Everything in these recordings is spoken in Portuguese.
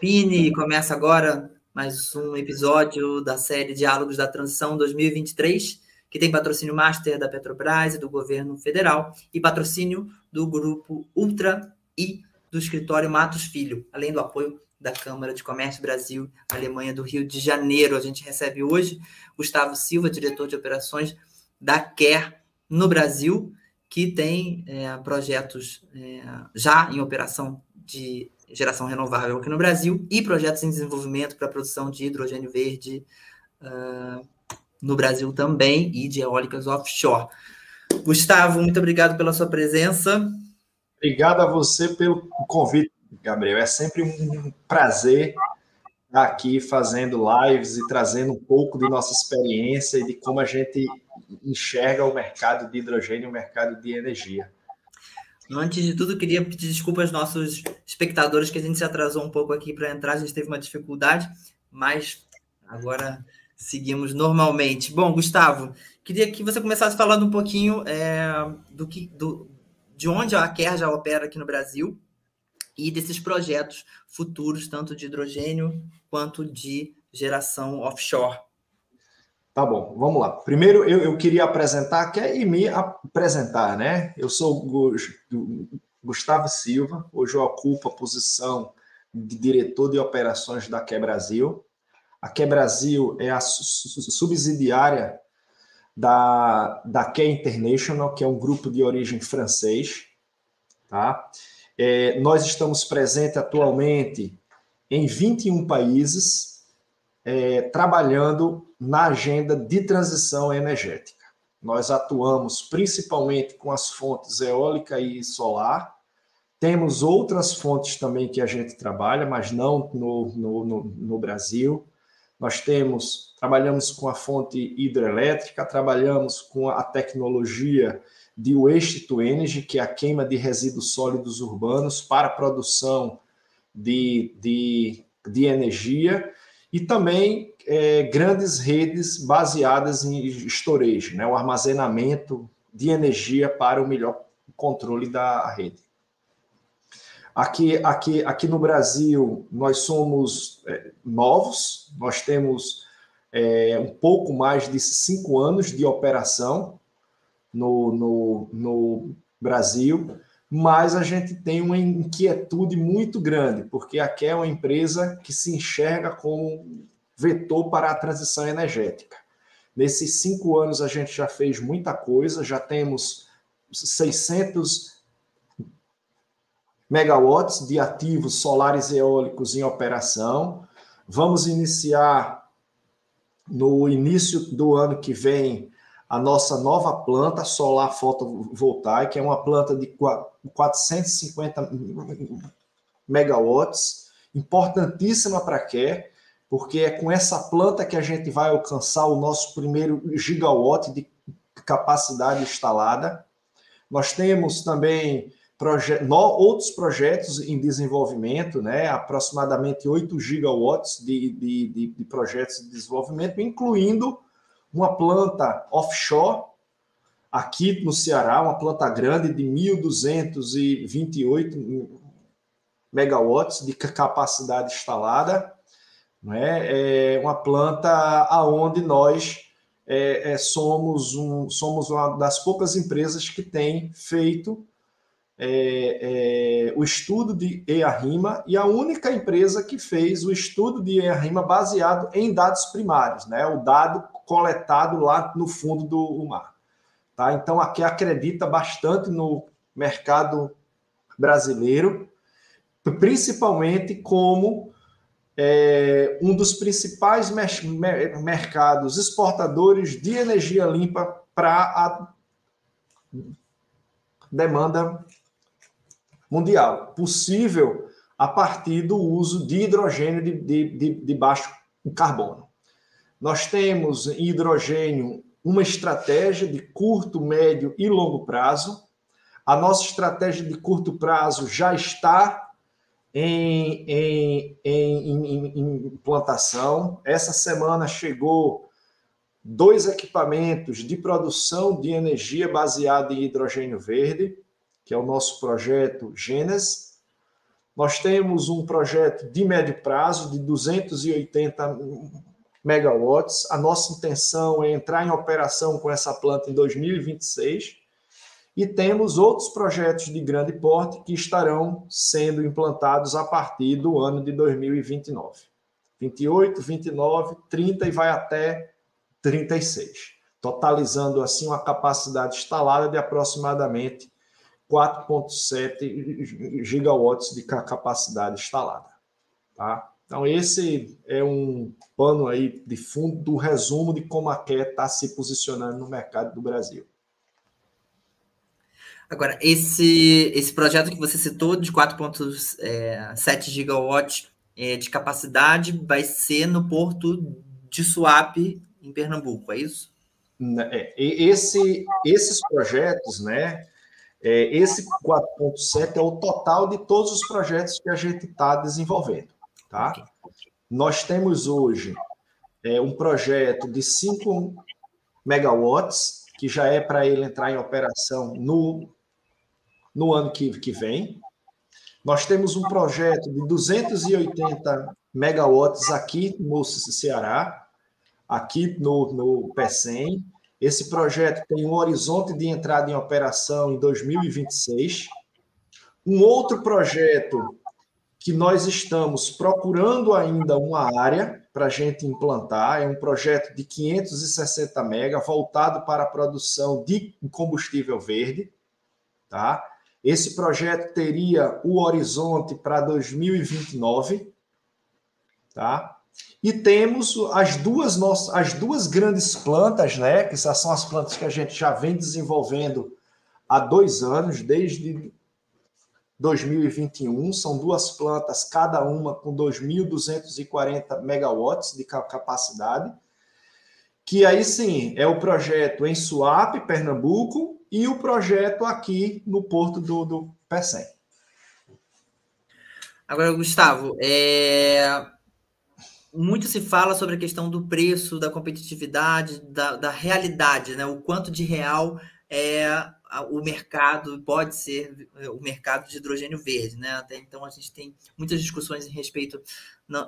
Pini começa agora mais um episódio da série Diálogos da Transição 2023, que tem patrocínio master da Petrobras e do governo federal e patrocínio do grupo Ultra e do escritório Matos Filho, além do apoio da Câmara de Comércio Brasil, Alemanha do Rio de Janeiro. A gente recebe hoje Gustavo Silva, diretor de operações da Care no Brasil, que tem é, projetos é, já em operação de geração renovável aqui no Brasil e projetos em desenvolvimento para a produção de hidrogênio verde uh, no Brasil também e de eólicas offshore. Gustavo, muito obrigado pela sua presença. Obrigado a você pelo convite, Gabriel. É sempre um prazer estar aqui fazendo lives e trazendo um pouco de nossa experiência e de como a gente enxerga o mercado de hidrogênio, o mercado de energia. Antes de tudo, queria pedir desculpas aos nossos espectadores que a gente se atrasou um pouco aqui para entrar, a gente teve uma dificuldade, mas agora seguimos normalmente. Bom, Gustavo, queria que você começasse falando um pouquinho é, do que, do, de onde a Quer já opera aqui no Brasil e desses projetos futuros, tanto de hidrogênio quanto de geração offshore. Tá bom, vamos lá. Primeiro eu, eu queria apresentar, que é e me apresentar, né? Eu sou Gustavo Silva, hoje eu ocupo a posição de diretor de operações da Que Brasil. A Que Brasil é a subsidiária da, da Que International, que é um grupo de origem francês. Tá? É, nós estamos presentes atualmente em 21 países, é, trabalhando na agenda de transição energética. Nós atuamos principalmente com as fontes eólica e solar. Temos outras fontes também que a gente trabalha, mas não no, no, no, no Brasil. Nós temos, trabalhamos com a fonte hidrelétrica, trabalhamos com a tecnologia de waste to energy, que é a queima de resíduos sólidos urbanos para produção de, de, de energia, e também é, grandes redes baseadas em storage, né, o armazenamento de energia para o melhor controle da rede. Aqui, aqui, aqui no Brasil, nós somos é, novos, nós temos é, um pouco mais de cinco anos de operação no, no, no Brasil, mas a gente tem uma inquietude muito grande, porque aqui é uma empresa que se enxerga como vetor para a transição energética. Nesses cinco anos, a gente já fez muita coisa, já temos 600 megawatts de ativos solares e eólicos em operação. Vamos iniciar no início do ano que vem a nossa nova planta solar fotovoltaica, é uma planta de 450 megawatts, importantíssima para quê? porque é com essa planta que a gente vai alcançar o nosso primeiro gigawatt de capacidade instalada. Nós temos também proje outros projetos em desenvolvimento, né? aproximadamente 8 gigawatts de, de, de, de projetos de desenvolvimento, incluindo uma planta offshore aqui no Ceará, uma planta grande de 1.228 megawatts de capacidade instalada não é? é uma planta aonde nós é, é, somos, um, somos uma das poucas empresas que tem feito é, é o estudo de EARIMA e a única empresa que fez o estudo de EARIMA baseado em dados primários, né? o dado coletado lá no fundo do mar. Tá? Então, aqui acredita bastante no mercado brasileiro, principalmente como é um dos principais mercados exportadores de energia limpa para demanda mundial, possível a partir do uso de hidrogênio de, de, de, de baixo carbono. Nós temos em hidrogênio uma estratégia de curto, médio e longo prazo. A nossa estratégia de curto prazo já está em, em, em, em implantação. Essa semana chegou dois equipamentos de produção de energia baseada em hidrogênio verde, que é o nosso projeto Gênesis. Nós temos um projeto de médio prazo de 280 megawatts. A nossa intenção é entrar em operação com essa planta em 2026. E temos outros projetos de grande porte que estarão sendo implantados a partir do ano de 2029. 28, 29, 30 e vai até 36, totalizando assim uma capacidade instalada de aproximadamente 4,7 gigawatts de capacidade instalada. Tá? Então, esse é um pano aí de fundo do resumo de como a QE está se posicionando no mercado do Brasil. Agora, esse, esse projeto que você citou de 4,7 gigawatts é, de capacidade vai ser no porto de Suape, em Pernambuco, é isso? Né, é, esse, esses projetos, né? É, esse 4.7 é o total de todos os projetos que a gente está desenvolvendo, tá? Nós temos hoje é, um projeto de 5 megawatts, que já é para ele entrar em operação no, no ano que, que vem. Nós temos um projeto de 280 megawatts aqui no Ceará, aqui no, no PECEM. Esse projeto tem um horizonte de entrada em operação em 2026. Um outro projeto que nós estamos procurando ainda uma área para a gente implantar é um projeto de 560 mega voltado para a produção de combustível verde, tá? Esse projeto teria o horizonte para 2029, tá? E temos as duas nossas, as duas grandes plantas, né? Que são as plantas que a gente já vem desenvolvendo há dois anos, desde 2021. São duas plantas, cada uma com 2.240 megawatts de capacidade. Que aí sim é o projeto em Suape, Pernambuco, e o projeto aqui no Porto do, do Pecém. Agora, Gustavo, é muito se fala sobre a questão do preço, da competitividade, da, da realidade, né? O quanto de real é o mercado pode ser é, o mercado de hidrogênio verde, né? Até então a gente tem muitas discussões em respeito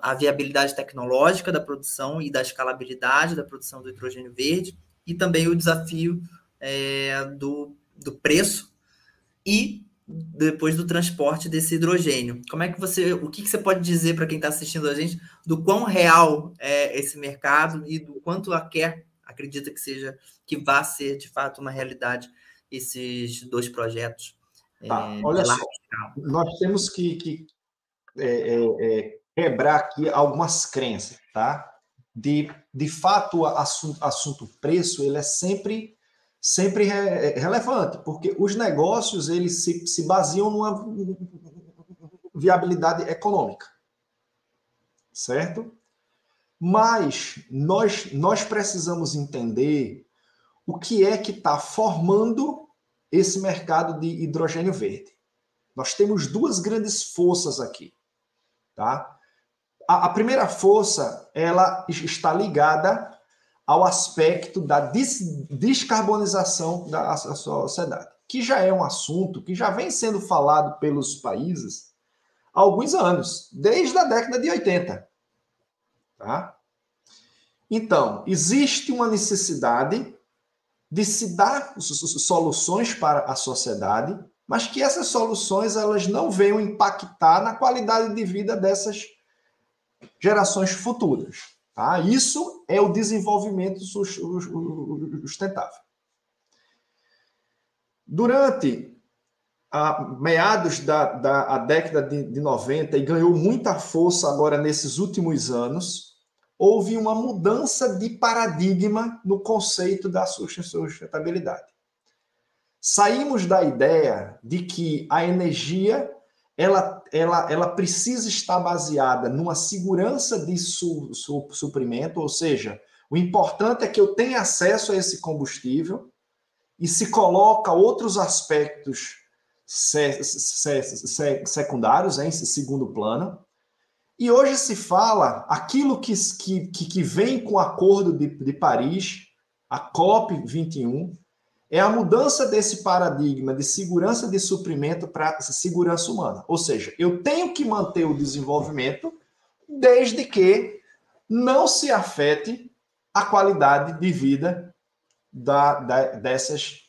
à viabilidade tecnológica da produção e da escalabilidade da produção do hidrogênio verde e também o desafio é, do, do preço e depois do transporte desse hidrogênio. Como é que você, o que, que você pode dizer para quem está assistindo a gente do quão real é esse mercado e do quanto a quer acredita que seja que vá ser de fato uma realidade esses dois projetos? Tá, é, olha só, nós temos que, que é, é, é, quebrar aqui algumas crenças, tá? De, de fato, o assunto, assunto preço ele é sempre sempre é relevante, porque os negócios eles se, se baseiam numa viabilidade econômica, certo? Mas nós, nós precisamos entender o que é que está formando esse mercado de hidrogênio verde. Nós temos duas grandes forças aqui, tá? A, a primeira força ela está ligada ao aspecto da des descarbonização da sociedade, que já é um assunto que já vem sendo falado pelos países há alguns anos, desde a década de 80. Tá? Então, existe uma necessidade de se dar soluções para a sociedade, mas que essas soluções elas não venham impactar na qualidade de vida dessas gerações futuras. Tá? Isso é o desenvolvimento sustentável. Durante a meados da, da a década de, de 90 e ganhou muita força agora nesses últimos anos, houve uma mudança de paradigma no conceito da sustentabilidade. saímos da ideia de que a energia ela, ela, ela precisa estar baseada numa segurança de su, su, suprimento, ou seja, o importante é que eu tenha acesso a esse combustível e se coloca outros aspectos se, se, se, secundários em segundo plano. E hoje se fala aquilo que, que, que vem com o Acordo de, de Paris, a COP21, é a mudança desse paradigma de segurança de suprimento para segurança humana. Ou seja, eu tenho que manter o desenvolvimento desde que não se afete a qualidade de vida da, da, dessas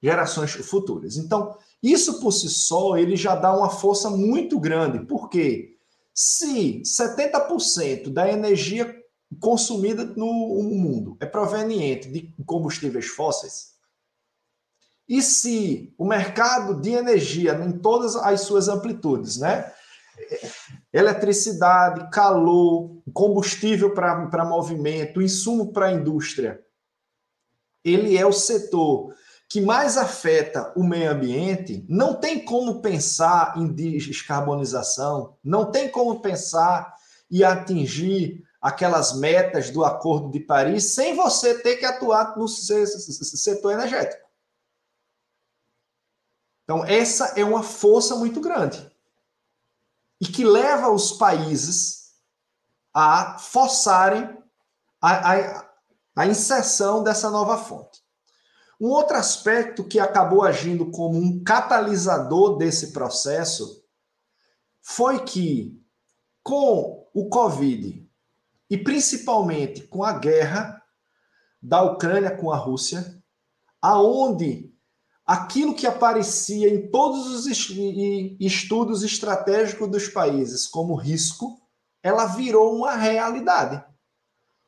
gerações futuras. Então, isso por si só, ele já dá uma força muito grande, porque se 70% da energia consumida no mundo é proveniente de combustíveis fósseis, e se o mercado de energia, em todas as suas amplitudes, né? Eletricidade, calor, combustível para movimento, insumo para a indústria, ele é o setor que mais afeta o meio ambiente, não tem como pensar em descarbonização, não tem como pensar e atingir aquelas metas do Acordo de Paris sem você ter que atuar no setor energético. Então, essa é uma força muito grande e que leva os países a forçarem a, a, a inserção dessa nova fonte. Um outro aspecto que acabou agindo como um catalisador desse processo foi que, com o Covid e principalmente com a guerra da Ucrânia com a Rússia, aonde aquilo que aparecia em todos os estudos estratégicos dos países como risco, ela virou uma realidade.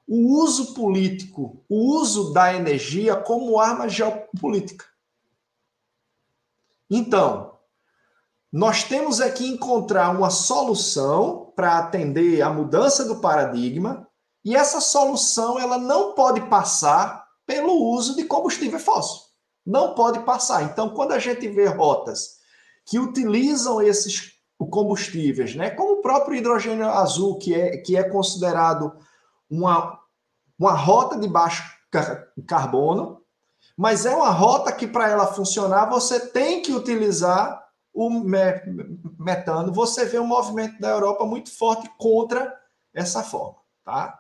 O uso político, o uso da energia como arma geopolítica. Então, nós temos aqui encontrar uma solução para atender a mudança do paradigma, e essa solução ela não pode passar pelo uso de combustível fóssil. Não pode passar. Então, quando a gente vê rotas que utilizam esses combustíveis, né, como o próprio hidrogênio azul, que é, que é considerado uma, uma rota de baixo carbono, mas é uma rota que, para ela funcionar, você tem que utilizar o metano. Você vê um movimento da Europa muito forte contra essa forma. Tá?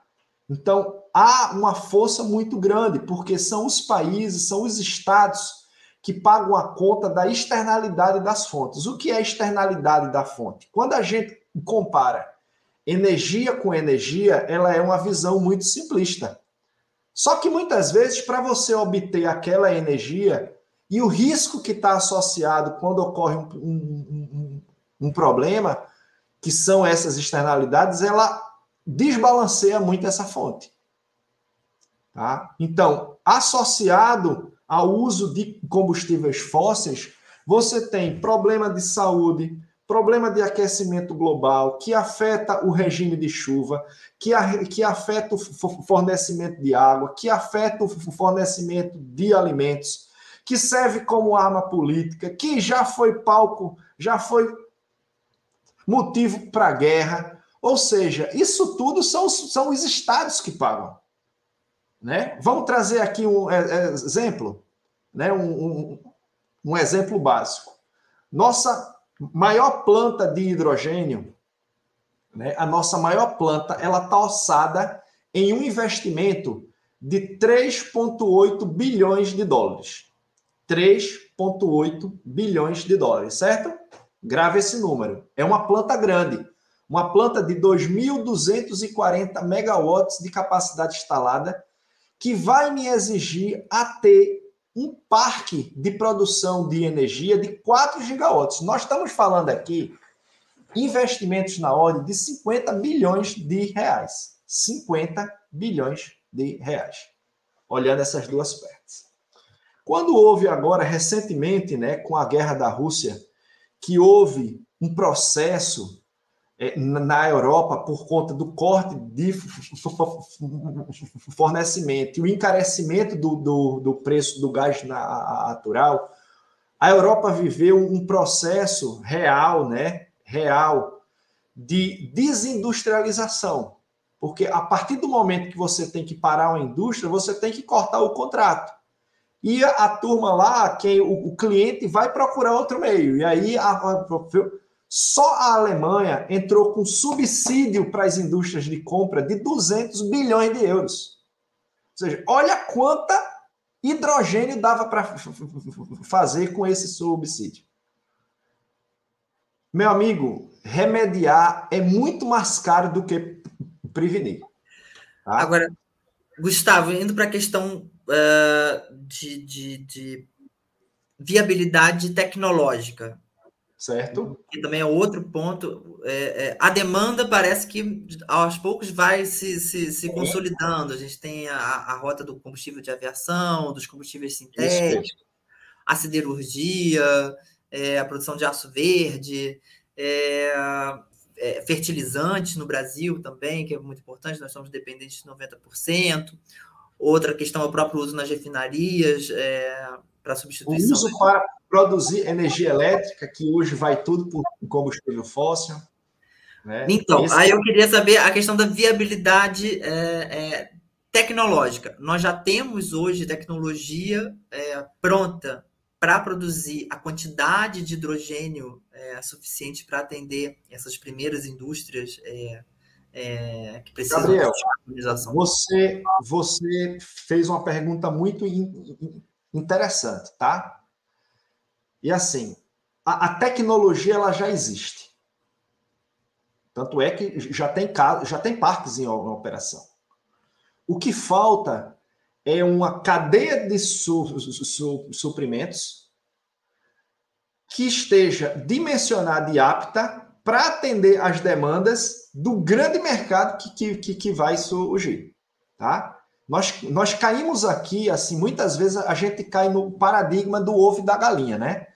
Então, há uma força muito grande, porque são os países, são os estados que pagam a conta da externalidade das fontes. O que é a externalidade da fonte? Quando a gente compara energia com energia, ela é uma visão muito simplista. Só que muitas vezes, para você obter aquela energia e o risco que está associado quando ocorre um, um, um, um problema, que são essas externalidades, ela desbalanceia muito essa fonte. Tá? Então, associado ao uso de combustíveis fósseis, você tem problema de saúde, problema de aquecimento global, que afeta o regime de chuva, que, a, que afeta o fornecimento de água, que afeta o fornecimento de alimentos, que serve como arma política, que já foi palco, já foi motivo para guerra, ou seja, isso tudo são, são os estados que pagam. Né? Vamos trazer aqui um é, é, exemplo, né? um, um, um exemplo básico. Nossa maior planta de hidrogênio, né? a nossa maior planta, ela está orçada em um investimento de 3,8 bilhões de dólares. 3,8 bilhões de dólares, certo? Grave esse número. É uma planta grande uma planta de 2.240 megawatts de capacidade instalada, que vai me exigir a ter um parque de produção de energia de 4 gigawatts. Nós estamos falando aqui investimentos na ordem de 50 bilhões de reais. 50 bilhões de reais. Olhando essas duas partes. Quando houve agora, recentemente, né, com a guerra da Rússia, que houve um processo na Europa por conta do corte de fornecimento e o encarecimento do, do, do preço do gás natural, a Europa viveu um processo real, né? Real de desindustrialização. Porque a partir do momento que você tem que parar uma indústria, você tem que cortar o contrato. E a, a turma lá, quem o, o, cliente vai procurar outro meio. E aí a, a, só a Alemanha entrou com subsídio para as indústrias de compra de 200 bilhões de euros. Ou seja, olha quanta hidrogênio dava para fazer com esse subsídio. Meu amigo, remediar é muito mais caro do que prevenir. Tá? Agora, Gustavo, indo para a questão uh, de, de, de viabilidade tecnológica, Certo. Que também é outro ponto. É, é, a demanda parece que aos poucos vai se, se, se consolidando. A gente tem a, a rota do combustível de aviação, dos combustíveis sintéticos, a siderurgia, é, a produção de aço verde, é, é, fertilizantes no Brasil também, que é muito importante, nós somos dependentes de 90%. Outra questão é o próprio uso nas refinarias, é, para substituição. O uso para produzir energia elétrica, que hoje vai tudo por combustível fóssil. Né? Então, Esse... aí eu queria saber a questão da viabilidade é, é, tecnológica. Nós já temos hoje tecnologia é, pronta para produzir a quantidade de hidrogênio é, suficiente para atender essas primeiras indústrias é, é, que precisam Gabriel, de você, você fez uma pergunta muito interessante, tá? E assim, a, a tecnologia ela já existe. Tanto é que já tem, já tem parques em operação. O que falta é uma cadeia de su, su, suprimentos que esteja dimensionada e apta para atender as demandas do grande mercado que, que, que vai surgir. Tá? Nós, nós caímos aqui, assim, muitas vezes a gente cai no paradigma do ovo e da galinha, né?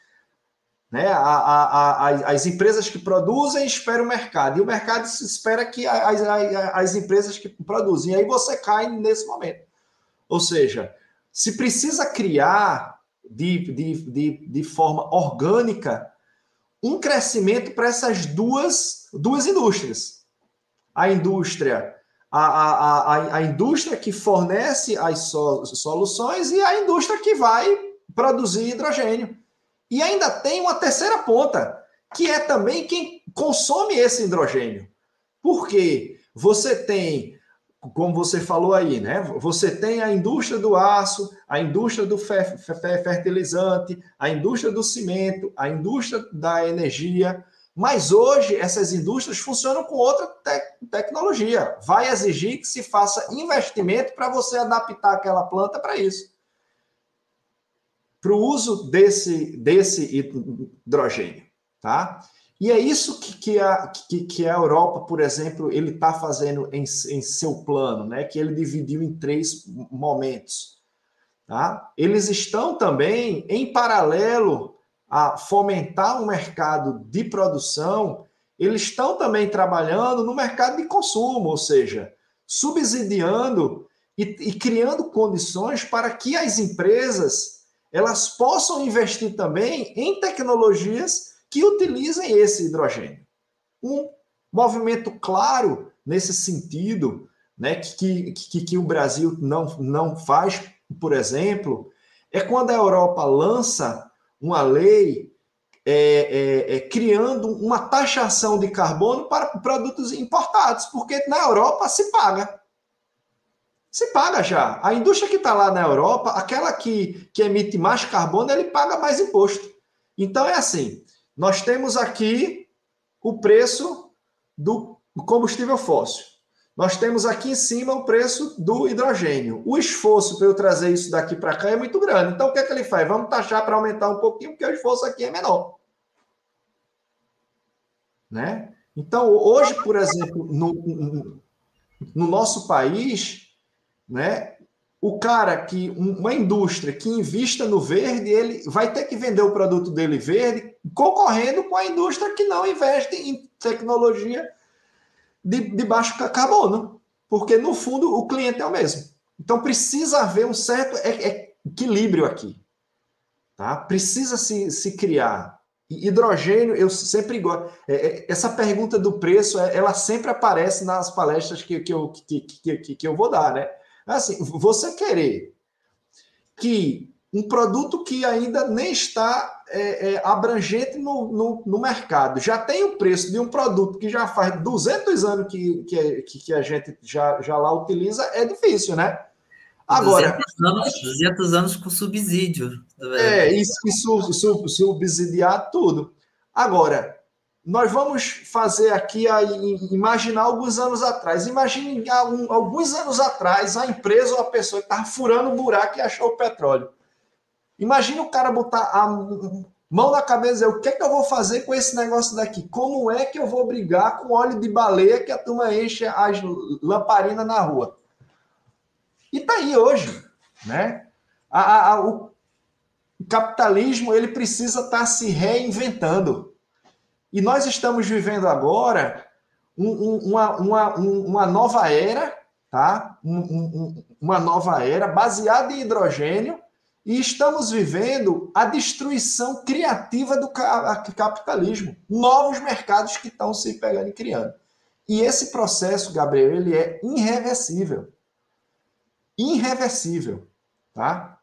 Né? A, a, a, as empresas que produzem esperam o mercado, e o mercado espera que as, as empresas que produzem, e aí você cai nesse momento. Ou seja, se precisa criar de, de, de, de forma orgânica um crescimento para essas duas, duas indústrias. A indústria a, a, a, a indústria que fornece as so, soluções e a indústria que vai produzir hidrogênio. E ainda tem uma terceira ponta, que é também quem consome esse hidrogênio. Porque você tem, como você falou aí, né? Você tem a indústria do aço, a indústria do fertilizante, a indústria do cimento, a indústria da energia, mas hoje essas indústrias funcionam com outra te tecnologia. Vai exigir que se faça investimento para você adaptar aquela planta para isso. Para o uso desse, desse hidrogênio. Tá? E é isso que, que, a, que, que a Europa, por exemplo, ele está fazendo em, em seu plano, né? que ele dividiu em três momentos. Tá? Eles estão também, em paralelo a fomentar um mercado de produção, eles estão também trabalhando no mercado de consumo, ou seja, subsidiando e, e criando condições para que as empresas elas possam investir também em tecnologias que utilizem esse hidrogênio. Um movimento claro nesse sentido, né, que, que, que o Brasil não, não faz, por exemplo, é quando a Europa lança uma lei é, é, é, criando uma taxação de carbono para produtos importados, porque na Europa se paga. Se paga já. A indústria que está lá na Europa, aquela que, que emite mais carbono, ele paga mais imposto. Então é assim: nós temos aqui o preço do combustível fóssil. Nós temos aqui em cima o preço do hidrogênio. O esforço para eu trazer isso daqui para cá é muito grande. Então, o que é que ele faz? Vamos taxar para aumentar um pouquinho, porque o esforço aqui é menor. Né? Então, hoje, por exemplo, no, no nosso país, né, o cara que, uma indústria que invista no verde, ele vai ter que vender o produto dele verde, concorrendo com a indústria que não investe em tecnologia de, de baixo carbono, porque no fundo o cliente é o mesmo. Então precisa haver um certo equilíbrio aqui. Tá? Precisa se, se criar. Hidrogênio, eu sempre gosto. É, é, essa pergunta do preço, é, ela sempre aparece nas palestras que, que, eu, que, que, que eu vou dar, né? Assim, você querer que um produto que ainda nem está é, é, abrangente no, no, no, mercado já tem o preço de um produto que já faz 200 anos que, que, que a gente já, já lá utiliza, é difícil, né? Agora. 200 anos, 200 anos com subsídio. É, isso, isso, isso subsidiar tudo. Agora, nós vamos fazer aqui, a, imaginar alguns anos atrás. Imagine alguns anos atrás a empresa ou a pessoa que estava furando o buraco e achou o petróleo. Imagina o cara botar a mão na cabeça e dizer, o que é que eu vou fazer com esse negócio daqui? Como é que eu vou brigar com óleo de baleia que a turma enche as lamparinas na rua? E está aí hoje, né? A, a, o capitalismo ele precisa estar tá se reinventando. E nós estamos vivendo agora um, um, uma, uma, uma nova era, tá? Um, uma nova era baseada em hidrogênio e estamos vivendo a destruição criativa do capitalismo, novos mercados que estão se pegando e criando. E esse processo, Gabriel, ele é irreversível irreversível, tá?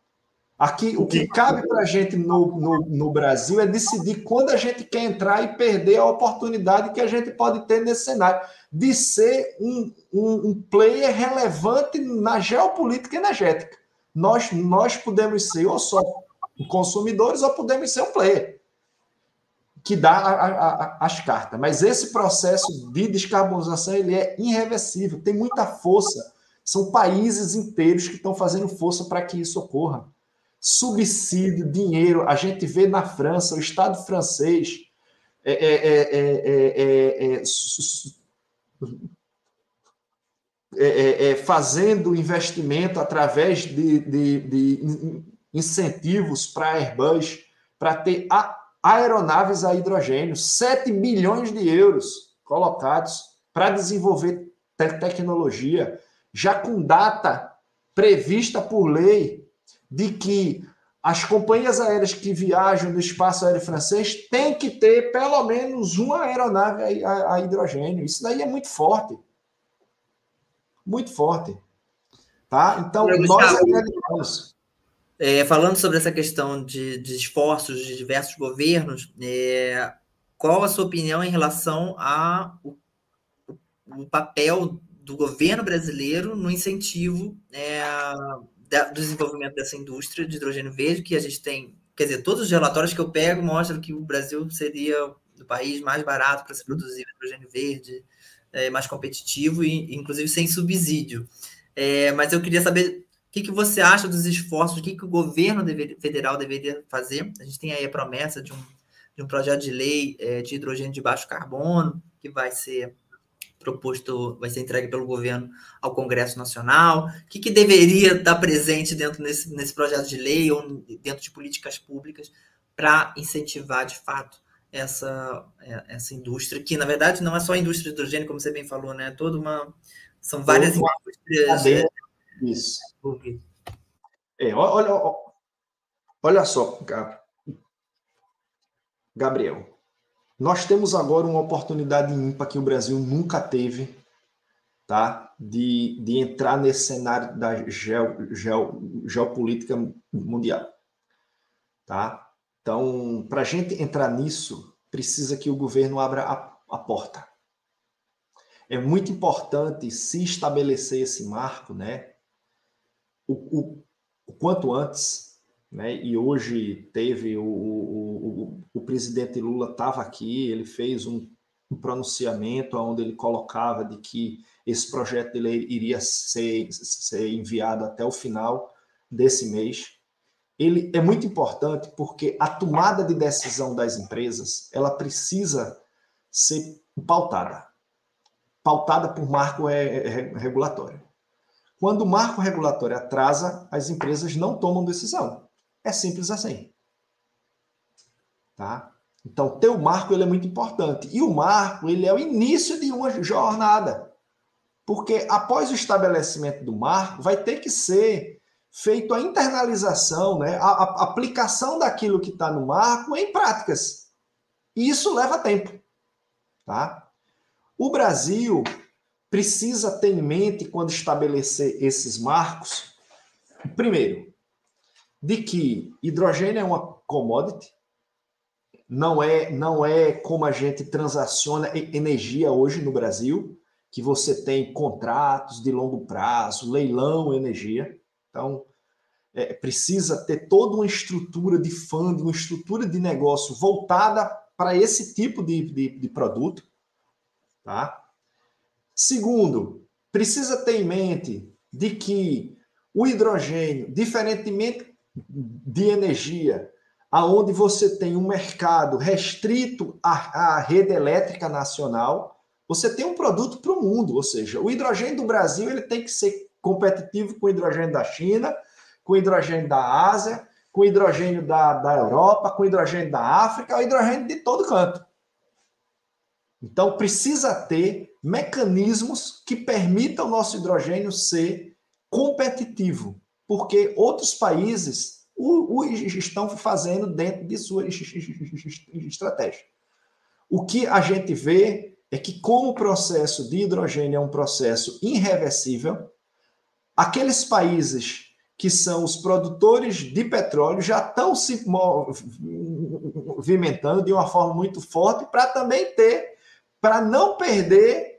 Aqui, o que cabe para a gente no, no, no, Brasil é decidir quando a gente quer entrar e perder a oportunidade que a gente pode ter nesse cenário de ser um, um, um player relevante na geopolítica energética. Nós, nós podemos ser ou só consumidores ou podemos ser um player que dá a, a, a, as cartas. Mas esse processo de descarbonização ele é irreversível, tem muita força são países inteiros que estão fazendo força para que isso ocorra. Subsídio, dinheiro, a gente vê na França, o Estado francês é, é, fazendo investimento através de, de, de incentivos para a Airbus para ter aeronaves a hidrogênio, 7 bilhões de euros colocados para desenvolver tecnologia já com data prevista por lei de que as companhias aéreas que viajam no espaço aéreo francês têm que ter pelo menos uma aeronave a, a hidrogênio. Isso daí é muito forte. Muito forte. Tá? Então, nós acreditamos. É, falando sobre essa questão de, de esforços de diversos governos, é, qual a sua opinião em relação ao o papel do governo brasileiro no incentivo é, da, do desenvolvimento dessa indústria de hidrogênio verde, que a gente tem, quer dizer, todos os relatórios que eu pego mostram que o Brasil seria o país mais barato para se produzir hidrogênio verde, é, mais competitivo e, inclusive, sem subsídio. É, mas eu queria saber o que, que você acha dos esforços, o que, que o governo deve, federal deveria fazer. A gente tem aí a promessa de um, de um projeto de lei é, de hidrogênio de baixo carbono, que vai ser proposto, vai ser entregue pelo governo ao Congresso Nacional? O que, que deveria estar presente dentro desse, nesse projeto de lei ou dentro de políticas públicas para incentivar de fato essa, é, essa indústria, que na verdade não é só a indústria de hidrogênio, como você bem falou, né? Toda uma. São várias uma indústrias. É, isso. É, olha, olha só, Gabriel. Nós temos agora uma oportunidade ímpar que o Brasil nunca teve, tá? De, de entrar nesse cenário da geo, geo, geopolítica mundial, tá? Então, para a gente entrar nisso, precisa que o governo abra a, a porta. É muito importante se estabelecer esse marco, né? O, o, o quanto antes, né? E hoje teve o, o, o, o presidente Lula estava aqui, ele fez um, um pronunciamento onde ele colocava de que esse projeto de lei iria ser, ser enviado até o final desse mês. Ele é muito importante porque a tomada de decisão das empresas ela precisa ser pautada, pautada por marco regulatório. Quando o marco regulatório atrasa, as empresas não tomam decisão. É simples assim. Tá? Então, ter o marco ele é muito importante. E o marco ele é o início de uma jornada. Porque após o estabelecimento do marco, vai ter que ser feito a internalização, né, a, a aplicação daquilo que está no marco em práticas. E isso leva tempo. Tá? O Brasil precisa ter em mente, quando estabelecer esses marcos, primeiro, de que hidrogênio é uma commodity, não é, não é como a gente transaciona energia hoje no Brasil, que você tem contratos de longo prazo, leilão energia. Então, é, precisa ter toda uma estrutura de fundo, uma estrutura de negócio voltada para esse tipo de, de, de produto. Tá? Segundo, precisa ter em mente de que o hidrogênio, diferentemente de energia, aonde você tem um mercado restrito à, à rede elétrica nacional, você tem um produto para o mundo, ou seja, o hidrogênio do Brasil ele tem que ser competitivo com o hidrogênio da China, com o hidrogênio da Ásia, com o hidrogênio da, da Europa, com o hidrogênio da África, o hidrogênio de todo canto. Então, precisa ter mecanismos que permitam o nosso hidrogênio ser competitivo, porque outros países o, o estão fazendo dentro de sua estratégia. O que a gente vê é que, como o processo de hidrogênio é um processo irreversível, aqueles países que são os produtores de petróleo já estão se movimentando de uma forma muito forte para também ter, para não perder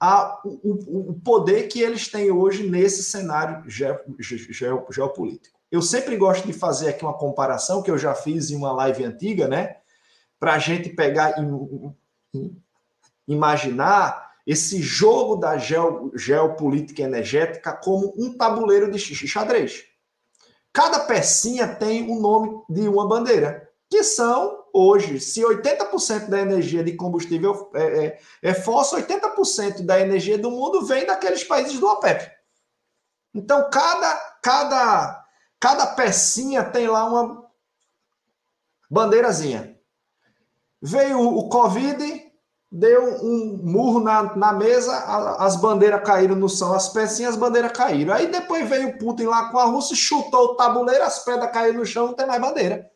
a, o, o, poder que eles têm hoje nesse cenário geopolítico. Eu sempre gosto de fazer aqui uma comparação que eu já fiz em uma live antiga, né? Para a gente pegar e imaginar esse jogo da geopolítica energética como um tabuleiro de xadrez. Cada pecinha tem o nome de uma bandeira, que são, hoje, se 80% da energia de combustível é, é, é fóssil, 80% da energia do mundo vem daqueles países do OPEP. Então, cada, cada Cada pecinha tem lá uma bandeirazinha. Veio o Covid, deu um murro na, na mesa, as bandeiras caíram no chão, as pecinhas, as bandeiras caíram. Aí depois veio o Putin lá com a Rússia, chutou o tabuleiro, as pedras caíram no chão, não tem mais bandeira.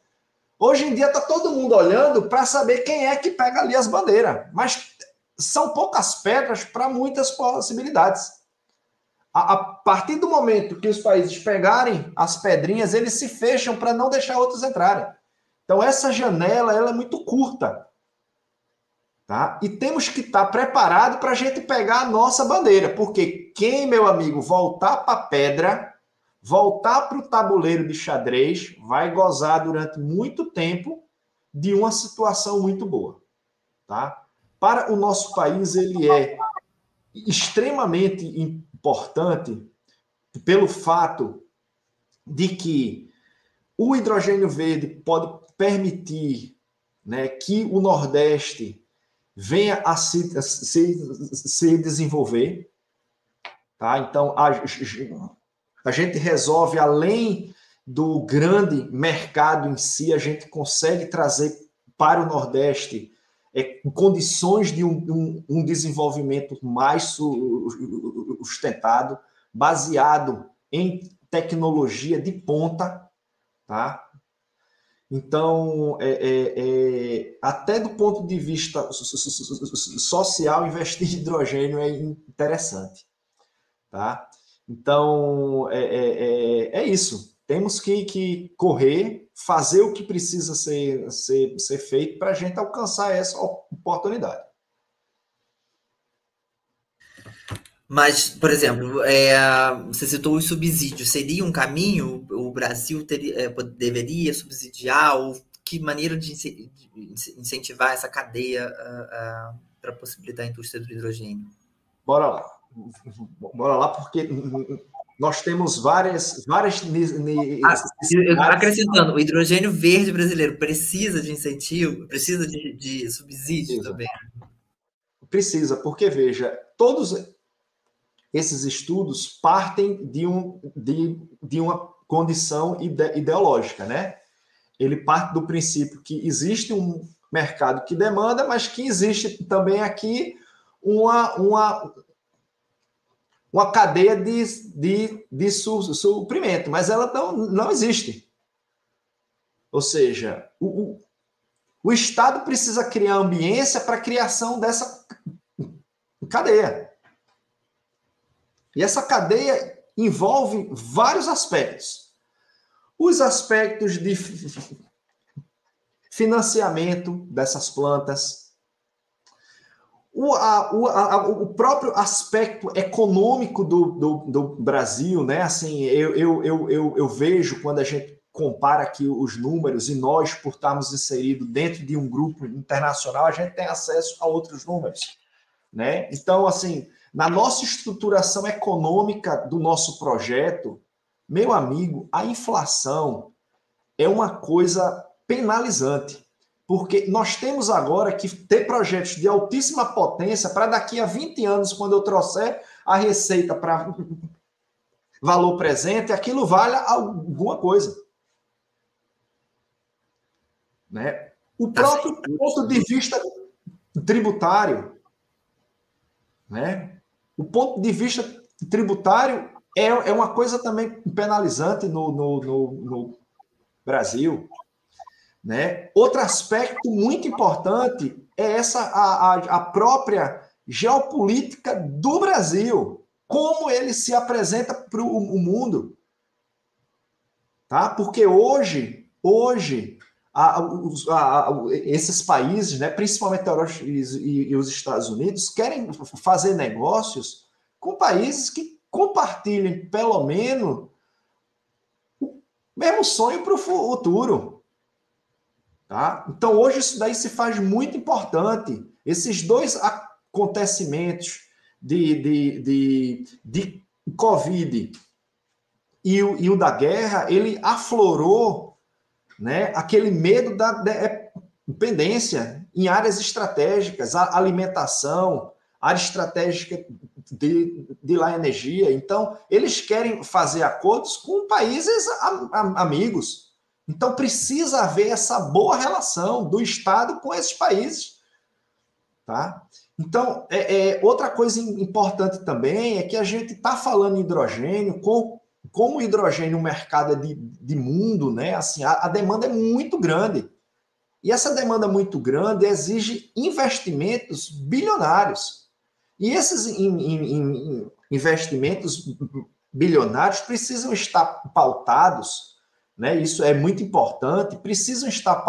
Hoje em dia está todo mundo olhando para saber quem é que pega ali as bandeiras. Mas são poucas pedras para muitas possibilidades. A, a, partir do momento que os países pegarem as pedrinhas, eles se fecham para não deixar outros entrarem. Então, essa janela ela é muito curta. Tá? E temos que estar tá preparado para a gente pegar a nossa bandeira. Porque quem, meu amigo, voltar para a pedra, voltar para o tabuleiro de xadrez, vai gozar durante muito tempo de uma situação muito boa. Tá? Para o nosso país, ele é extremamente importante pelo fato de que o hidrogênio verde pode permitir né, que o Nordeste venha a se, a se, se desenvolver. Tá? Então, a, a gente resolve, além do grande mercado em si, a gente consegue trazer para o Nordeste é, condições de um, um, um desenvolvimento mais sustentado, baseado em tecnologia de ponta, tá? Então, é, é, é, até do ponto de vista social, investir em hidrogênio é interessante, tá? Então, é, é, é, é isso. Temos que, que correr fazer o que precisa ser, ser, ser feito para a gente alcançar essa oportunidade. Mas, por exemplo, é, você citou os subsídios. Seria um caminho? O Brasil teria, é, deveria subsidiar? Ou que maneira de incentivar essa cadeia uh, uh, para possibilitar a indústria do hidrogênio? Bora lá. Bora lá, porque nós temos várias. várias ah, acrescentando, o hidrogênio verde brasileiro precisa de incentivo, precisa de, de subsídio precisa. também. Precisa, porque, veja, todos esses estudos partem de, um, de, de uma condição ide, ideológica, né? Ele parte do princípio que existe um mercado que demanda, mas que existe também aqui uma, uma uma cadeia de, de, de suprimento, mas ela não, não existe. Ou seja, o, o, Estado precisa criar ambiência para a criação dessa cadeia. E essa cadeia envolve vários aspectos. Os aspectos de financiamento dessas plantas, o, a, o, a, o próprio aspecto econômico do, do, do, Brasil, né? Assim, eu, eu, eu, eu, eu vejo quando a gente compara aqui os números e nós, por estarmos inseridos dentro de um grupo internacional, a gente tem acesso a outros números, né? Então, assim, na nossa estruturação econômica do nosso projeto, meu amigo, a inflação é uma coisa penalizante. Porque nós temos agora que ter projetos de altíssima potência para daqui a 20 anos, quando eu trouxer a receita para valor presente, aquilo valha alguma coisa. Né? O tá próprio ponto de vista tributário, né? O ponto de vista tributário é, é uma coisa também penalizante no, no, no, no Brasil. Né? Outro aspecto muito importante é essa a, a, a própria geopolítica do Brasil, como ele se apresenta para o mundo, tá? Porque hoje, hoje a, a, esses países, né, principalmente a Europa e, e os Estados Unidos, querem fazer negócios com países que compartilhem pelo menos o mesmo sonho para o futuro. Tá? Então, hoje, isso daí se faz muito importante. Esses dois acontecimentos de, de, de, de Covid e o, e o da guerra, ele aflorou né, aquele medo da dependência em áreas estratégicas, a alimentação, área estratégica de, de lá energia. Então, eles querem fazer acordos com países amigos. Então precisa haver essa boa relação do Estado com esses países. Tá? Então, é, é outra coisa importante também é que a gente está falando hidrogênio, com, como o hidrogênio, o mercado é de, de mundo, né? Assim, a, a demanda é muito grande. E essa demanda muito grande exige investimentos bilionários. E esses in, in, in, investimentos bilionários precisam estar pautados né? Isso é muito importante, precisam estar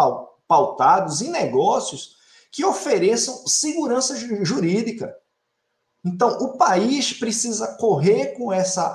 pautados em negócios que ofereçam segurança jurídica. Então, o país precisa correr com essa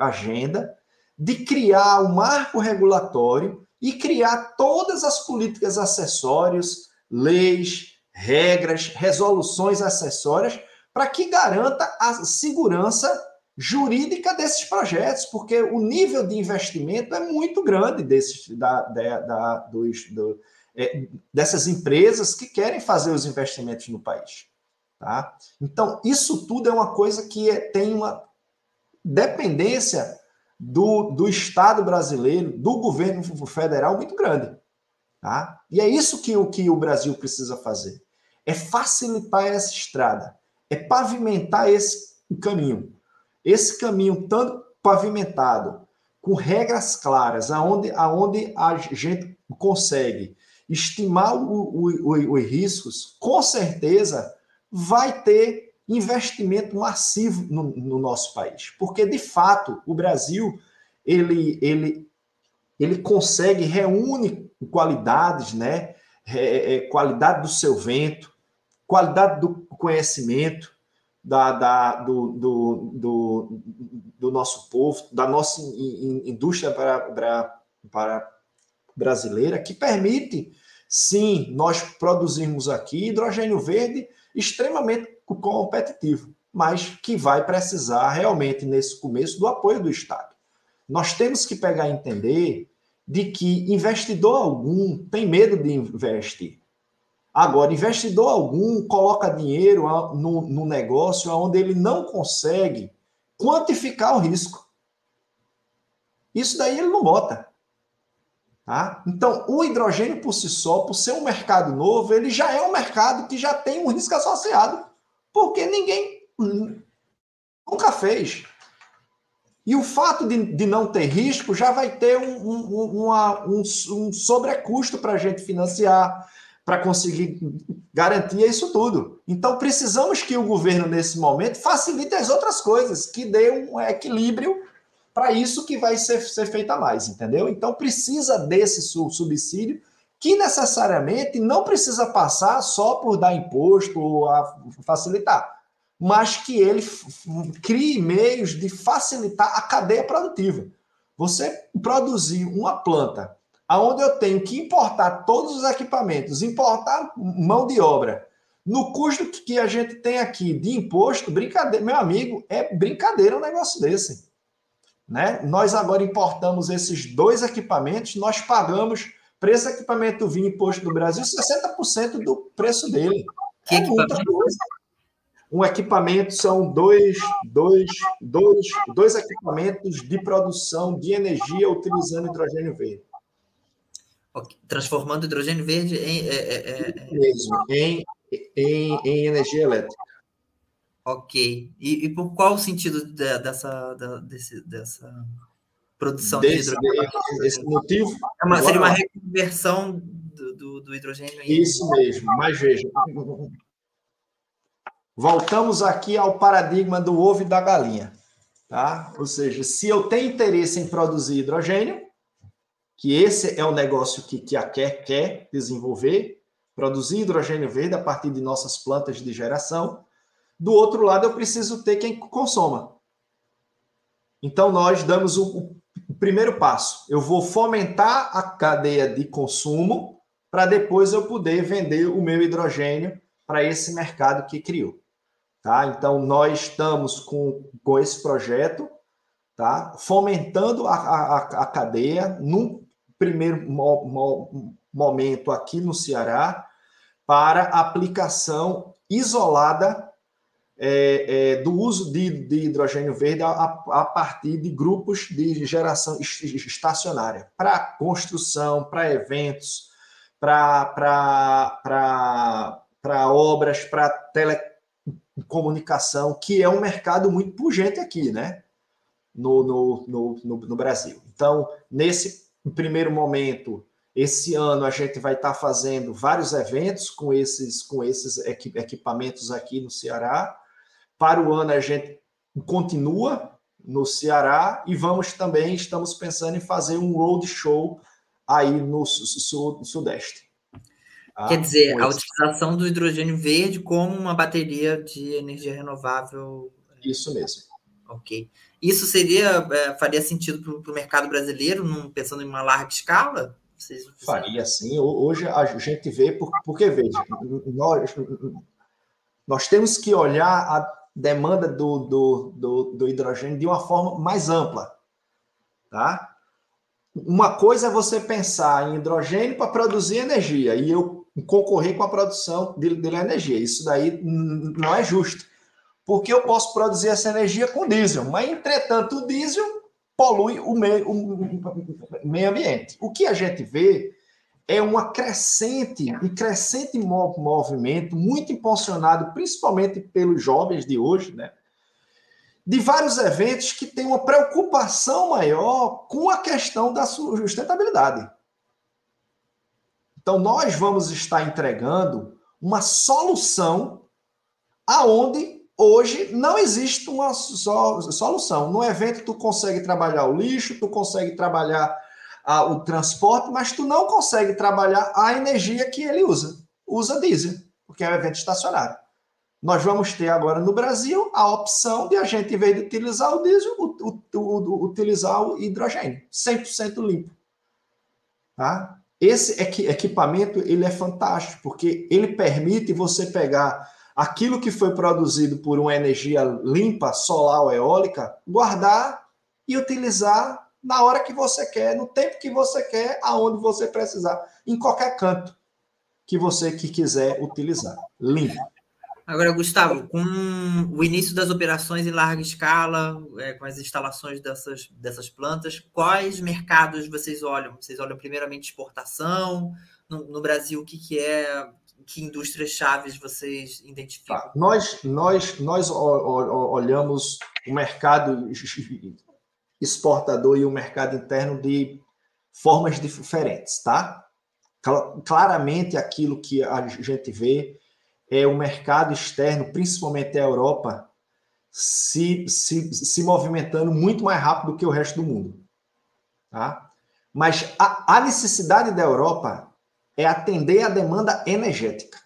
agenda de criar um marco regulatório e criar todas as políticas acessórias, leis, regras, resoluções acessórias para que garanta a segurança jurídica desses projetos, porque o nível de investimento é muito grande desses, da, da, da dos, do, é, dessas empresas que querem fazer os investimentos no país. Tá? Então, isso tudo é uma coisa que é, tem uma dependência do, do Estado brasileiro, do governo federal muito grande. Tá? E é isso que o, que o Brasil precisa fazer. É facilitar essa estrada, é pavimentar esse caminho. Esse caminho tanto pavimentado, com regras claras, aonde, aonde a gente consegue estimar os riscos, com certeza vai ter investimento massivo no, no, nosso país, porque de fato o Brasil ele, ele, ele consegue reúne qualidades, né? É, é, qualidade do seu vento, qualidade do conhecimento, da, da do, do, do, do, nosso povo, da nossa indústria para, para, brasileira, que permite, sim, nós produzirmos aqui hidrogênio verde extremamente competitivo, mas que vai precisar realmente, nesse começo, do apoio do Estado. Nós temos que pegar e entender de que investidor algum tem medo de investir. Agora, investidor algum coloca dinheiro no, no negócio onde ele não consegue quantificar o risco. Isso daí ele não bota. Tá? Então, o hidrogênio por si só, por ser um mercado novo, ele já é um mercado que já tem um risco associado, porque ninguém nunca fez. E o fato de, de não ter risco já vai ter um, um, uma, um, um sobrecusto para a gente financiar, para conseguir garantir isso tudo. Então, precisamos que o governo, nesse momento, facilite as outras coisas, que dê um equilíbrio para isso que vai ser, ser feita mais, entendeu? Então, precisa desse subsídio, que necessariamente não precisa passar só por dar imposto ou facilitar mas que ele crie meios de facilitar a cadeia produtiva. Você produzir uma planta aonde eu tenho que importar todos os equipamentos, importar mão de obra, no custo que a gente tem aqui de imposto, brincadeira, meu amigo, é brincadeira um negócio desse. Né? Nós agora importamos esses dois equipamentos, nós pagamos para esse equipamento vir imposto do Brasil 60% do preço dele. Que é muita coisa um equipamento são dois, dois, dois, dois equipamentos de produção de energia utilizando hidrogênio verde. Transformando hidrogênio verde em. É, é, é... é. Mesmo, em, em, em, energia elétrica. Ok. E, e por qual o sentido de, dessa, da, desse, dessa produção desse, de hidrogênio? Esse motivo? É uma, seria uma reconversão do, do, do hidrogênio em. Isso mesmo, mas veja, Voltamos aqui ao paradigma do ovo e da galinha. Tá? Ou seja, se eu tenho interesse em produzir hidrogênio, que esse é o negócio que, que a quer, quer desenvolver, produzir hidrogênio verde a partir de nossas plantas de geração, do outro lado eu preciso ter quem consoma. Então nós damos o, o primeiro passo. Eu vou fomentar a cadeia de consumo para depois eu poder vender o meu hidrogênio para esse mercado que criou. Tá? Então, nós estamos com, com esse projeto, tá? fomentando a, a, a cadeia, num primeiro mo, mo, momento aqui no Ceará, para aplicação isolada é, é, do uso de, de hidrogênio verde a, a, partir de grupos de geração estacionária, para construção, para eventos, para obras, para tele comunicação, que é um mercado muito pujante aqui, né? No, no, no, no, no Brasil. Então, nesse primeiro momento, esse ano a gente vai estar fazendo vários eventos com esses, com esses equipamentos aqui no Ceará. Para o ano a gente continua no Ceará e vamos também, estamos pensando em fazer um road show aí no sul, sudeste. Ah, Quer dizer, a utilização do hidrogênio verde como uma bateria de energia renovável. Isso mesmo. Ok. Isso seria é, faria sentido para o mercado brasileiro, pensando em uma larga escala? Vocês, Faria sim. Hoje a gente vê, porque veja, nós, nós temos que olhar a demanda do, do, do, do hidrogênio de uma forma mais ampla. Tá? Uma coisa é você pensar em hidrogênio para produzir energia, e eu concorrer com a produção de, de energia. Isso daí não é justo. Porque eu posso produzir essa energia com diesel, mas, entretanto, o diesel polui o meio, o meio ambiente. O que a gente vê é uma crescente, um crescente movimento, muito impulsionado principalmente pelos jovens de hoje, né? de vários eventos que têm uma preocupação maior com a questão da sustentabilidade. Então, nós vamos estar entregando uma solução aonde hoje não existe uma só solução. No evento, tu consegue trabalhar o lixo, tu consegue trabalhar ah, o transporte, mas tu não consegue trabalhar a energia que ele usa. Usa diesel, porque é um evento estacionário. Nós vamos ter agora no Brasil a opção de a gente, em vez de utilizar o diesel, utilizar o hidrogênio, 100% limpo. Tá? Esse equipamento ele é fantástico porque ele permite você pegar aquilo que foi produzido por uma energia limpa, solar ou eólica, guardar e utilizar na hora que você quer, no tempo que você quer, aonde você precisar, em qualquer canto que você que quiser utilizar. Limpo. Agora, Gustavo, com o início das operações em larga escala, é, com as instalações dessas, dessas plantas, quais mercados vocês olham? Vocês olham primeiramente exportação? No, no Brasil, o que, que é que indústrias chaves vocês identificam? Tá. Nós, nós, nós olhamos o mercado exportador e o mercado interno de formas diferentes, tá? Claramente aquilo que a gente vê é o mercado externo, principalmente a Europa, se, se, se movimentando muito mais rápido que o resto do mundo. Tá? Mas a, a necessidade da Europa é atender a demanda energética.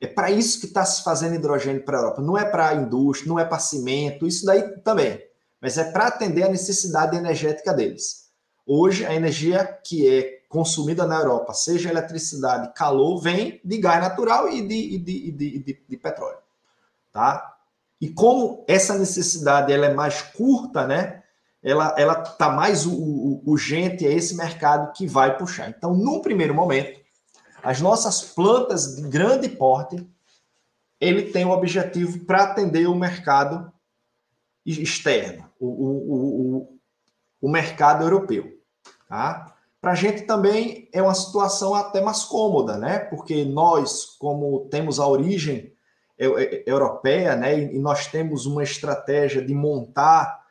É para isso que está se fazendo hidrogênio para a Europa. Não é para a indústria, não é para cimento, isso daí também. Mas é para atender a necessidade energética deles. Hoje, a energia que é consumida na Europa, seja eletricidade, calor, vem de gás natural e de, de, de, de, petróleo. Tá? E como essa necessidade ela é mais curta, né? Ela ela tá mais urgente, é esse mercado que vai puxar. Então, num primeiro momento, as nossas plantas de grande porte, ele tem o objetivo para atender o mercado externo, o, o, o, o mercado europeu. Tá? Para a gente também é uma situação até mais cômoda, né? Porque nós, como temos a origem europeia, né? E nós temos uma estratégia de montar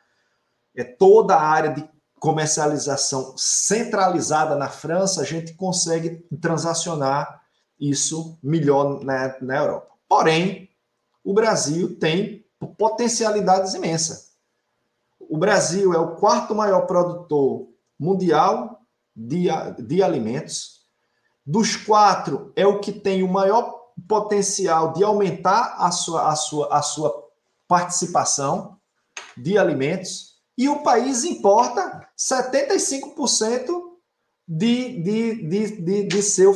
é, toda a área de comercialização centralizada na França, a gente consegue transacionar isso melhor na, na Europa. Porém, o Brasil tem potencialidades imensas. O Brasil é o quarto maior produtor mundial de, de alimentos. Dos quatro, é o que tem o maior potencial de aumentar a sua, a sua, a sua participação de alimentos e o país importa 75% de, de, de, de, de seu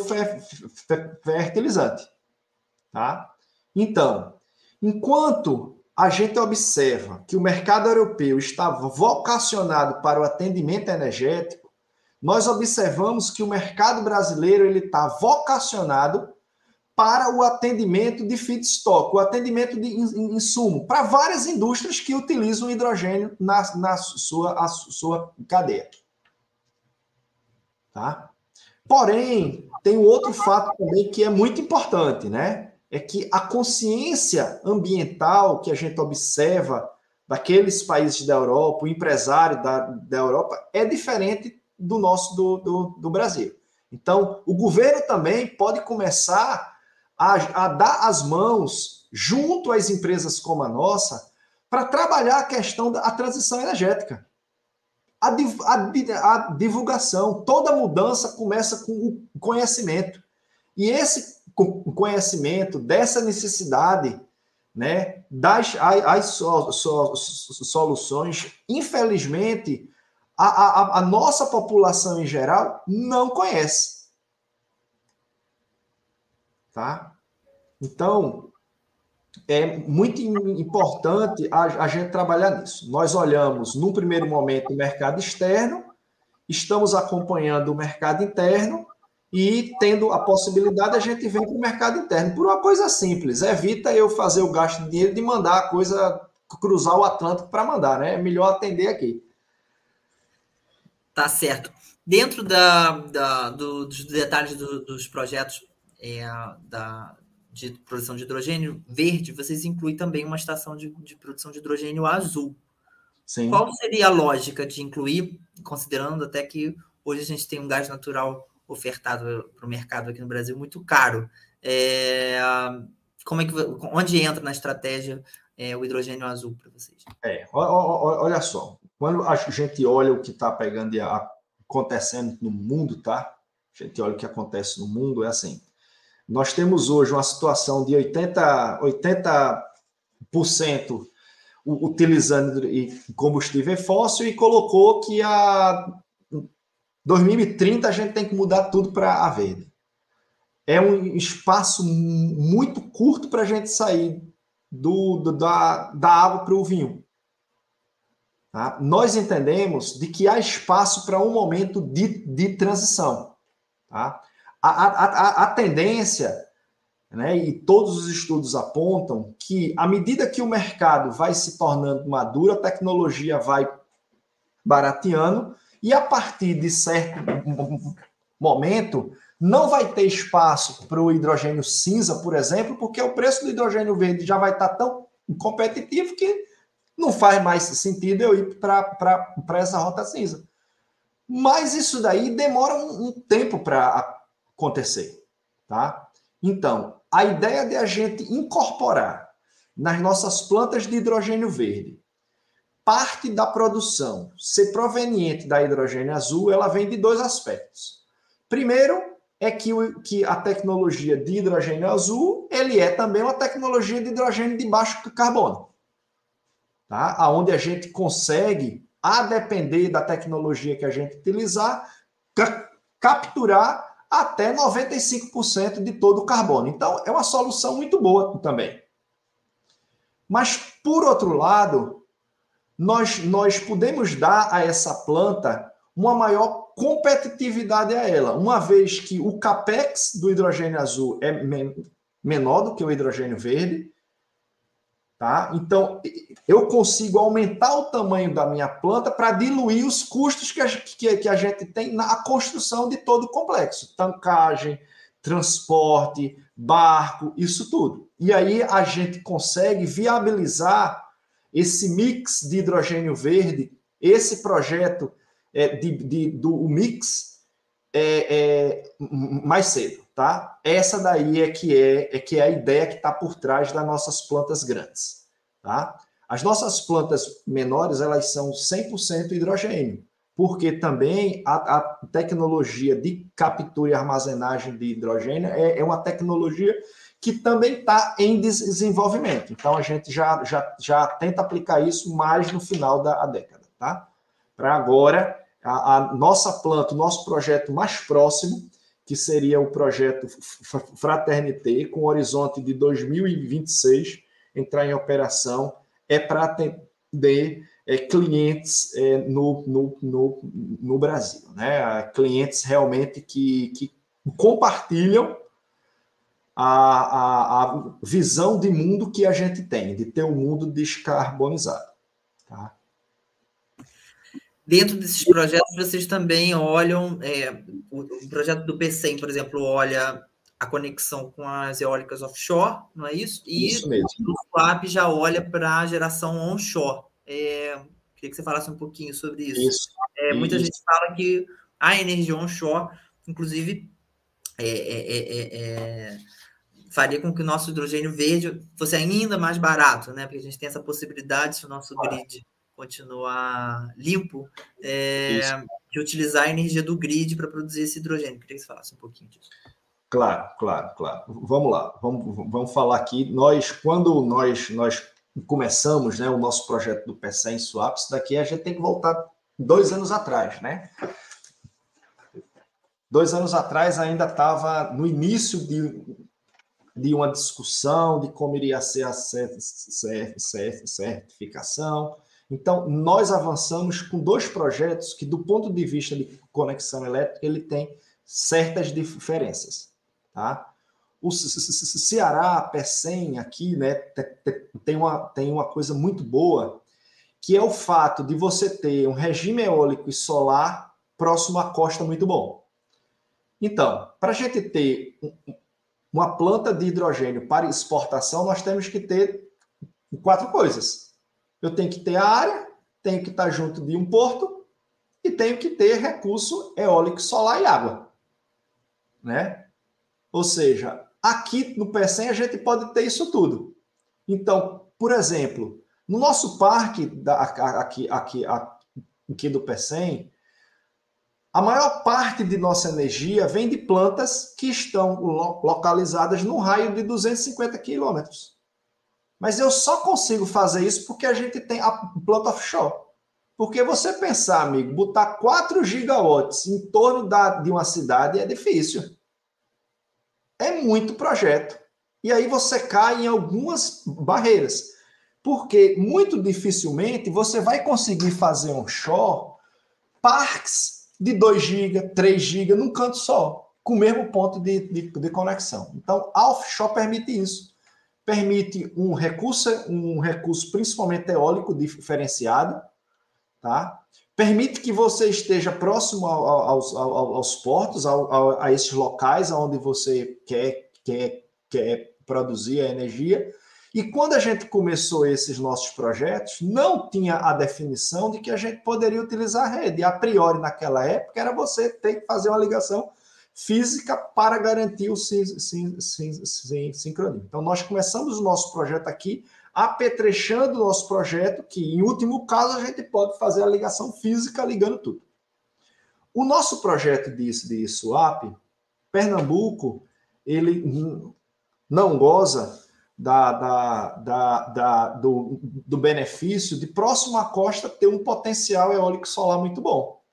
fertilizante. Tá? Então, enquanto a gente observa que o mercado europeu está vocacionado para o atendimento energético, nós observamos que o mercado brasileiro ele está vocacionado para o atendimento de feedstock, o atendimento de insumo, para várias indústrias que utilizam hidrogênio na, na sua, sua cadeia. Tá? Porém, tem um outro fato também que é muito importante, né? É que a consciência ambiental que a gente observa daqueles países da Europa, o empresário da, da Europa, é diferente do nosso do, do, do Brasil. Então, o governo também pode começar a, a dar as mãos junto às empresas como a nossa para trabalhar a questão da transição energética. A, a, a, divulgação, toda mudança começa com o conhecimento. E esse conhecimento dessa necessidade né, das as, so, so, soluções, infelizmente, a, a, a nossa população em geral não conhece. Tá? Então, é muito importante a, a, gente trabalhar nisso. Nós olhamos, num primeiro momento, o mercado externo, estamos acompanhando o mercado interno e, tendo a possibilidade, a gente vem para o mercado interno. Por uma coisa simples, evita eu fazer o gasto de dinheiro de mandar a coisa cruzar o Atlântico para mandar, né? É melhor atender aqui. Tá certo. Dentro da, da do, dos detalhes do, dos projetos é, da, de produção de hidrogênio verde, vocês incluem também uma estação de, de produção de hidrogênio azul. Sim. Qual seria a lógica de incluir, considerando até que hoje a gente tem um gás natural ofertado para o mercado aqui no Brasil muito caro? É, como é que, onde entra na estratégia é, o hidrogênio azul para vocês? É, olha só, quando a gente olha o que está pegando e acontecendo no mundo, tá? A gente olha o que acontece no mundo, é assim. Nós temos hoje uma situação de 80%, 80% utilizando combustível fóssil e colocou que a 2030 a gente tem que mudar tudo para a verde. É um espaço muito curto para a gente sair do, do, da, da água para o vinho. Tá? Nós entendemos de que há espaço para um momento de, de transição. Tá? A, a, a, tendência, né, e todos os estudos apontam, que à medida que o mercado vai se tornando maduro, a tecnologia vai barateando, e a partir de certo momento, Não vai ter espaço para o hidrogênio cinza, por exemplo, porque o preço do hidrogênio verde já vai estar tão competitivo que não faz mais sentido eu ir para essa rota cinza. Mas isso daí demora um, um tempo para acontecer, tá? Então, a ideia de a gente incorporar nas nossas plantas de hidrogênio verde parte da produção ser proveniente da hidrogênio azul, ela vem de dois aspectos. Primeiro, é que, o, que a tecnologia de hidrogênio azul ele é também uma tecnologia de hidrogênio de baixo carbono, tá? Aonde a gente consegue, a depender da tecnologia que a gente utilizar, ca capturar até 95% de todo o carbono. Então, é uma solução muito boa também. Mas, por outro lado, nós, nós podemos dar a essa planta uma maior competitividade a ela, uma vez que o capex do hidrogênio azul é men menor do que o hidrogênio verde, tá? Então eu consigo aumentar o tamanho da minha planta para diluir os custos que a, que, que a gente tem na construção de todo o complexo, tancagem, transporte, barco, isso tudo. E aí a gente consegue viabilizar esse mix de hidrogênio verde, esse projeto é, de, de, do mix é, é, mais cedo, tá? Essa daí é que é, é que é a ideia que está por trás das nossas plantas grandes, tá? As nossas plantas menores, elas são 100% hidrogênio, porque também a, a, tecnologia de captura e armazenagem de hidrogênio é, é uma tecnologia que também está em desenvolvimento. Então, a gente já, já, já tenta aplicar isso mais no final da década, tá? Para agora, a, a, nossa planta, o nosso projeto mais próximo, que seria o projeto Fraternité, com horizonte de 2026, entrar em operação, é para atender é, clientes é, no, no, no, no, Brasil, né? Clientes realmente que, que compartilham a, a, a visão de mundo que a gente tem, de ter um mundo descarbonizado. Tá? Dentro desses projetos, vocês também olham, é, o, o, projeto do PCM, por exemplo, olha a conexão com as eólicas offshore, não é isso? E isso mesmo. o Swap já olha para a geração onshore. É, queria que você falasse um pouquinho sobre isso. isso. É, muita isso. gente fala que a energia onshore, inclusive, é, é, é, é faria com que o nosso hidrogênio verde fosse ainda mais barato, né? Porque a gente tem essa possibilidade, se o nosso grid continuar limpo, é, de utilizar a energia do grid para produzir esse hidrogênio. Queria que você falasse um pouquinho disso. Claro, claro, claro. Vamos lá, vamos, vamos falar aqui. Nós, quando nós, nós começamos né, o nosso projeto do PCM Swaps, daqui a gente tem que voltar dois anos atrás, né? Dois anos atrás ainda estava no início de de uma discussão de como iria ser a certificação. Então, nós avançamos com dois projetos que, do ponto de vista de conexão elétrica, ele tem certas diferenças. Tá? O Ceará, PECEM, aqui, né, tem uma, tem uma coisa muito boa, que é o fato de você ter um regime eólico e solar próximo à costa muito bom. Então, para a gente ter uma planta de hidrogênio para exportação, nós temos que ter quatro coisas. Eu tenho que ter a área, tenho que estar junto de um porto e tenho que ter recurso eólico, solar e água. Né? Ou seja, aqui no PECEM a gente pode ter isso tudo. Então, por exemplo, no nosso parque da, aqui, aqui, aqui do PECEM, a maior parte de nossa energia vem de plantas que estão localizadas num raio de 250 quilômetros. Mas eu só consigo fazer isso porque a gente tem a planta offshore. Porque você pensar, amigo, botar 4 gigawatts em torno da, de uma cidade é difícil. É muito projeto. E aí você cai em algumas barreiras. Porque muito dificilmente você vai conseguir fazer onshore parques de 2 GB, 3 GB, num canto só, com o mesmo ponto de, de, de conexão. Então, a offshore permite isso. Permite um recurso, um recurso principalmente eólico diferenciado, tá? Permite que você esteja próximo aos, aos, aos portos, a, a esses locais onde você quer, quer, quer produzir a energia. E quando a gente começou esses nossos projetos, não tinha a definição de que a gente poderia utilizar a rede. A priori, naquela época, era você ter que fazer uma ligação física para garantir o sincronismo. Então, nós começamos o nosso projeto aqui apetrechando o nosso projeto, que em último caso a gente pode fazer a ligação física ligando tudo. O nosso projeto de, de swap, Pernambuco, ele não goza da, da, da, da, do, do benefício de próximo à costa ter um potencial eólico solar muito bom.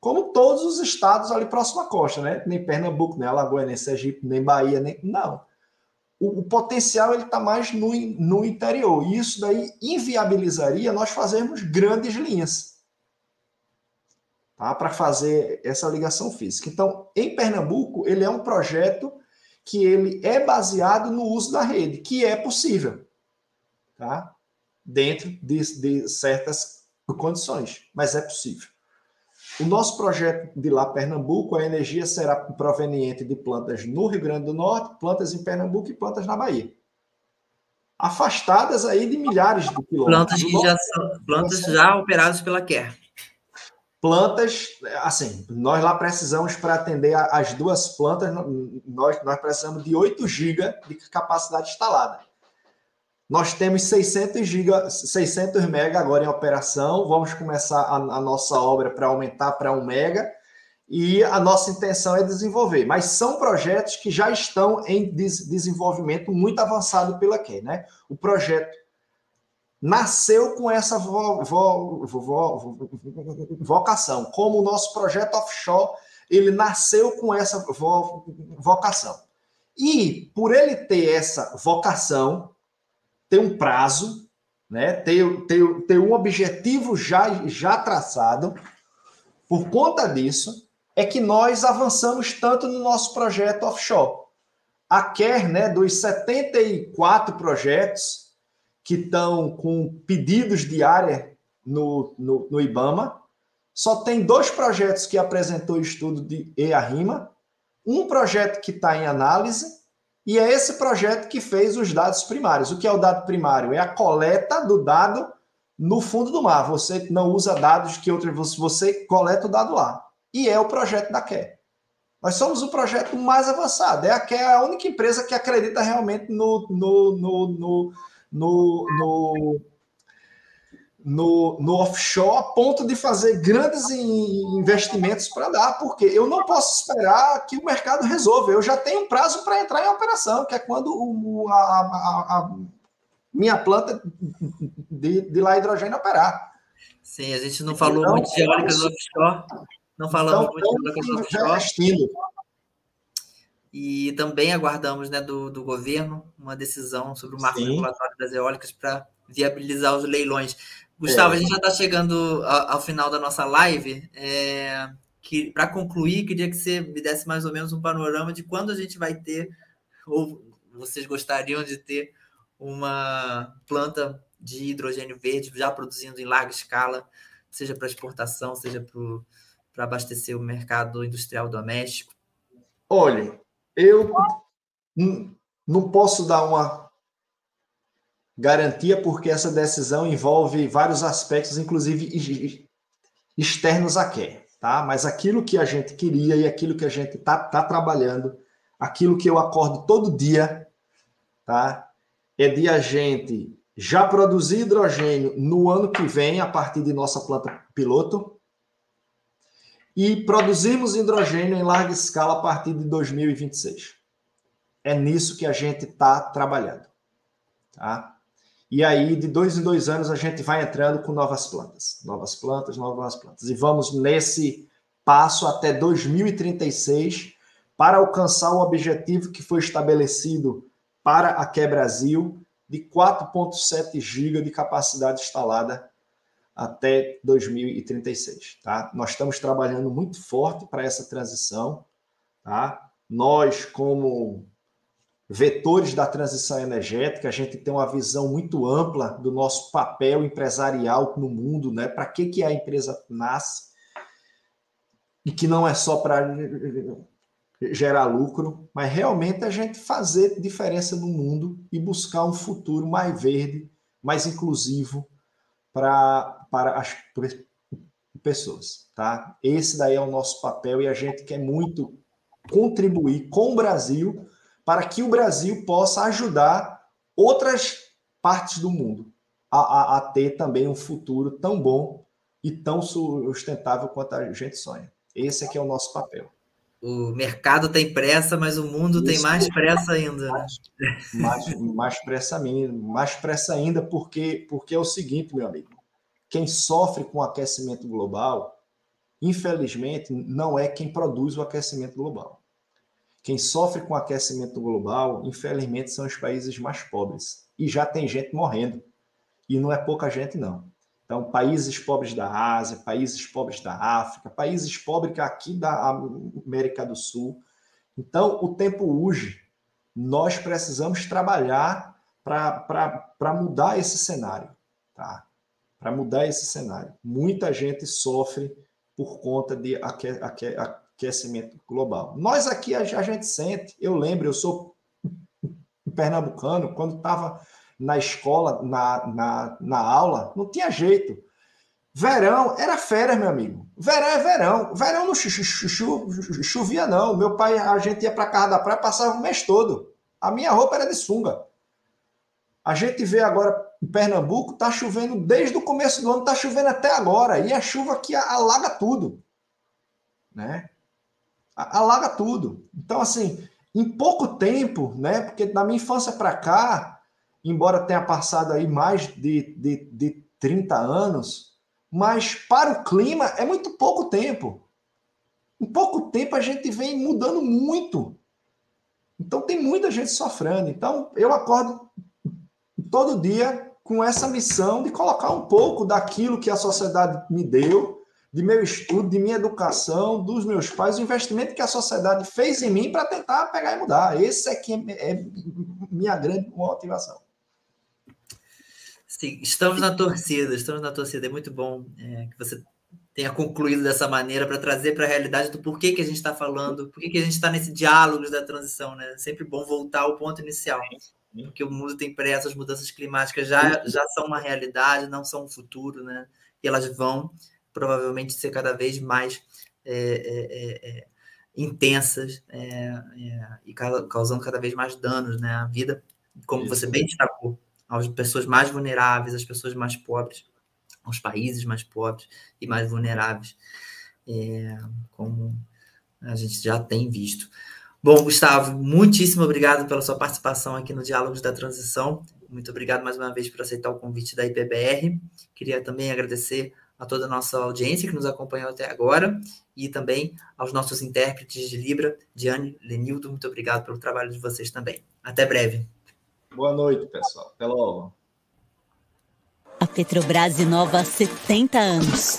Como todos os estados ali próximo à costa, né? Nem Pernambuco, nem Alagoas, nem Sergipe, nem Bahia, nem. Não. O, o potencial ele está mais no, no interior. E isso daí inviabilizaria nós fazermos grandes linhas tá? para fazer essa ligação física. Então, em Pernambuco, ele é um projeto que ele é baseado no uso da rede, que é possível, tá? Dentro de, de certas condições, mas é possível. O nosso projeto de lá, Pernambuco, a energia será proveniente de plantas no Rio Grande do Norte, plantas em Pernambuco e plantas na Bahia. Afastadas aí de milhares de quilômetros. Plantas que já são plantas já operadas pela Quer plantas, assim, nós lá precisamos para atender as duas plantas, nós, nós precisamos de 8 GB de capacidade instalada. Nós temos 600 GB, 600 MB agora em operação. Vamos começar a, a nossa obra para aumentar para 1 MB e a nossa intenção é desenvolver. Mas são projetos que já estão em des desenvolvimento muito avançado pela QUE, né? O projeto nasceu com essa vo, vo, vo, vocação. Como o nosso projeto offshore, ele nasceu com essa vocação. E por ele ter essa vocação, ter um prazo, né, ter, ter, ter um objetivo já, já traçado, por conta disso, é que nós avançamos tanto no nosso projeto offshore. A Quer, né, dos 74 projetos, que estão com pedidos de área no, no, no, IBAMA. Só tem dois projetos que apresentou estudo de EARIMA, um projeto que está em análise, e é esse projeto que fez os dados primários. O que é o dado primário? É a coleta do dado no fundo do mar. Você não usa dados que outros, você coleta o dado lá. E é o projeto da QE. Nós somos o projeto mais avançado. É a QE a única empresa que acredita realmente no, no, no, no no, no, no, offshore a ponto de fazer grandes investimentos para dar, porque eu não posso esperar que o mercado resolva. Eu já tenho um prazo para entrar em operação, que é quando o, a, a, a minha planta de, de lá hidrogênio operar. Sim, a gente não falou então, muito de eólicas offshore. Não falamos então, muito de eólicas offshore. E também aguardamos né, do, do governo uma decisão sobre o marco Sim. regulatório das eólicas para viabilizar os leilões. Gustavo, é. a gente já está chegando ao, ao, final da nossa live. É, que Para concluir, queria que você me desse mais ou menos um panorama de quando a gente vai ter, ou vocês gostariam de ter, uma planta de hidrogênio verde já produzindo em larga escala, seja para exportação, seja para abastecer o mercado industrial doméstico. Olha, eu não posso dar uma garantia, porque essa decisão envolve vários aspectos, inclusive externos a quer, tá? Mas aquilo que a gente queria e aquilo que a gente tá, tá trabalhando, aquilo que eu acordo todo dia, tá? É de a gente já produzir hidrogênio no ano que vem, a partir de nossa planta piloto, e produzirmos hidrogênio em larga escala a partir de 2026. É nisso que a gente está trabalhando. Tá? E aí, de dois em dois anos, a gente vai entrando com novas plantas. Novas plantas, novas plantas. E vamos nesse passo até 2036 para alcançar o objetivo que foi estabelecido para a Quer Brasil de 4,7 GB de capacidade instalada até 2036, tá? Nós estamos trabalhando muito forte para essa transição, tá? Nós, como vetores da transição energética, a gente tem uma visão muito ampla do nosso papel empresarial no mundo, né? Para que, que a empresa nasce e que não é só para gerar lucro, mas realmente a gente fazer diferença no mundo e buscar um futuro mais verde, mais inclusivo para, para as pessoas, tá? Esse daí é o nosso papel e a gente quer muito contribuir com o Brasil para que o Brasil possa ajudar outras partes do mundo a, a, a ter também um futuro tão bom e tão sustentável quanto a gente sonha. Esse aqui é o nosso papel. O mercado tem pressa, mas o mundo Isso, tem mais pressa ainda. Mais, mais, mais, pressa ainda, mais pressa ainda, porque, porque é o seguinte, meu amigo. Quem sofre com o aquecimento global, infelizmente, não é quem produz o aquecimento global. Quem sofre com o aquecimento global, infelizmente, são os países mais pobres. E já tem gente morrendo. E não é pouca gente, não. Então, países pobres da Ásia, países pobres da África, países pobres aqui da América do Sul. Então, o tempo urge. Nós precisamos trabalhar para mudar esse cenário. Tá? Para mudar esse cenário. Muita gente sofre por conta de aquecimento global. Nós aqui, a gente sente. Eu lembro, eu sou pernambucano, quando estava na escola, na, na, na aula, não tinha jeito. Verão era férias, meu amigo. Verão é verão. Verão não chovia, não. Meu pai, a gente ia para casa da praia, passava o mês todo. A minha roupa era de sunga. A gente vê agora em Pernambuco, tá chovendo desde o começo do ano, tá chovendo até agora. E a chuva aqui alaga tudo. Né? Alaga tudo. Então, assim, em pouco tempo, né? Porque da minha infância para cá, embora tenha passado aí mais de, de, de 30 anos, mas para o clima é muito pouco tempo. Em pouco tempo a gente vem mudando muito. Então tem muita gente sofrendo. Então eu acordo todo dia com essa missão de colocar um pouco daquilo que a sociedade me deu, de meu estudo, de minha educação, dos meus pais, o investimento que a sociedade fez em mim para tentar pegar e mudar. Esse é que é, é minha grande motivação. Sim, estamos na torcida, estamos na torcida. É muito bom é, que você tenha concluído dessa maneira para trazer para a realidade do porquê que a gente está falando, por que a gente está nesse diálogo da transição, né? É sempre bom voltar ao ponto inicial, porque o mundo tem pressa, as mudanças climáticas já, já são uma realidade, não são um futuro, né? E elas vão provavelmente ser cada vez mais é, é, é, é intensas e causando cada vez mais danos, né? A vida, como Isso. você bem destacou, às pessoas mais vulneráveis, às pessoas mais pobres, aos países mais pobres e mais vulneráveis, como a gente já tem visto. Bom, Gustavo, muitíssimo obrigado pela sua participação aqui no Diálogos da Transição. Muito obrigado mais uma vez por aceitar o convite da IPBR. Queria também agradecer a toda a nossa audiência que nos acompanhou até agora e também aos nossos intérpretes de Libra, Diane, Lenildo, muito obrigado pelo trabalho de vocês também. Até breve. Boa noite, pessoal. Até logo. A Petrobras inova há 70 anos.